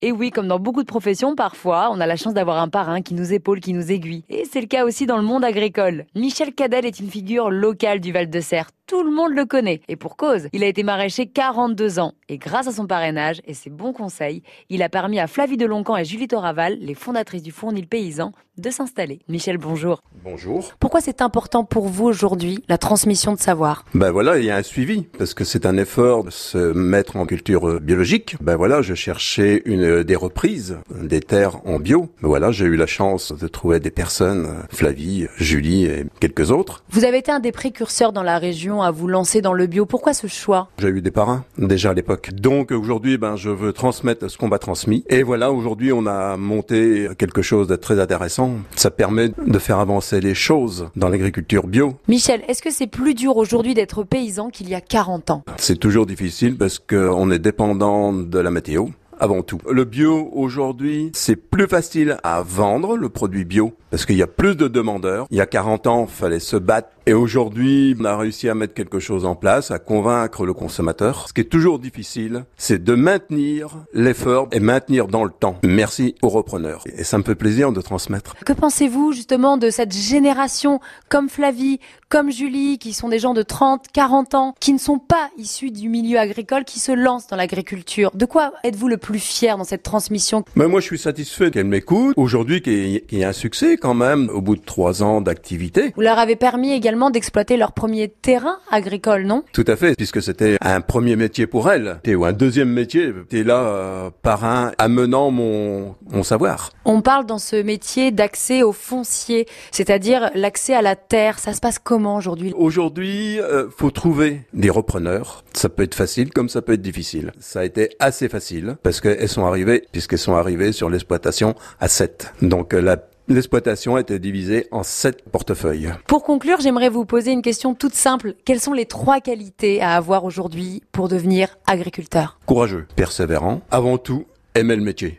Et oui, comme dans beaucoup de professions, parfois, on a la chance d'avoir un parrain qui nous épaule, qui nous aiguille. Et c'est le cas aussi dans le monde agricole. Michel Cadel est une figure locale du Val-de-Serre tout le monde le connaît. Et pour cause, il a été maraîcher 42 ans. Et grâce à son parrainage et ses bons conseils, il a permis à Flavie Deloncan et Julie Toraval, les fondatrices du Fournil Paysan, de s'installer. Michel, bonjour. Bonjour. Pourquoi c'est important pour vous aujourd'hui, la transmission de savoir? Ben voilà, il y a un suivi, parce que c'est un effort de se mettre en culture euh, biologique. Ben voilà, je cherchais une, euh, des reprises des terres en bio. Ben voilà, j'ai eu la chance de trouver des personnes, euh, Flavie, Julie et quelques autres. Vous avez été un des précurseurs dans la région à vous lancer dans le bio. Pourquoi ce choix? J'ai eu des parrains déjà à l'époque. Donc aujourd'hui, ben je veux transmettre ce qu'on m'a transmis. Et voilà, aujourd'hui, on a monté quelque chose de très intéressant. Ça permet de faire avancer les choses dans l'agriculture bio. Michel, est-ce que c'est plus dur aujourd'hui d'être paysan qu'il y a 40 ans? C'est toujours difficile parce qu'on est dépendant de la météo avant tout. Le bio aujourd'hui, c'est plus facile à vendre le produit bio parce qu'il y a plus de demandeurs. Il y a 40 ans, il fallait se battre et aujourd'hui, on a réussi à mettre quelque chose en place, à convaincre le consommateur. Ce qui est toujours difficile, c'est de maintenir l'effort et maintenir dans le temps. Merci aux repreneurs. Et ça me fait plaisir de transmettre. Que pensez-vous justement de cette génération comme Flavie, comme Julie, qui sont des gens de 30, 40 ans, qui ne sont pas issus du milieu agricole, qui se lancent dans l'agriculture? De quoi êtes-vous le plus fier dans cette transmission? Mais Moi, je suis satisfait qu'elle m'écoute. Aujourd'hui, qu'il y ait un succès quand même, au bout de trois ans d'activité. Vous leur avez permis également d'exploiter leur premier terrain agricole, non? Tout à fait, puisque c'était un premier métier pour elle, ou un deuxième métier. T'es là euh, par un amenant mon, mon savoir. On parle dans ce métier d'accès au foncier, c'est-à-dire l'accès à la terre. Ça se passe comment aujourd'hui? Aujourd'hui, euh, faut trouver des repreneurs. Ça peut être facile comme ça peut être difficile. Ça a été assez facile parce qu'elles sont arrivées, puisqu'elles sont arrivées sur l'exploitation à 7. Donc euh, la L'exploitation été divisée en sept portefeuilles. Pour conclure, j'aimerais vous poser une question toute simple. Quelles sont les trois qualités à avoir aujourd'hui pour devenir agriculteur? Courageux, persévérant, avant tout, aimer le métier.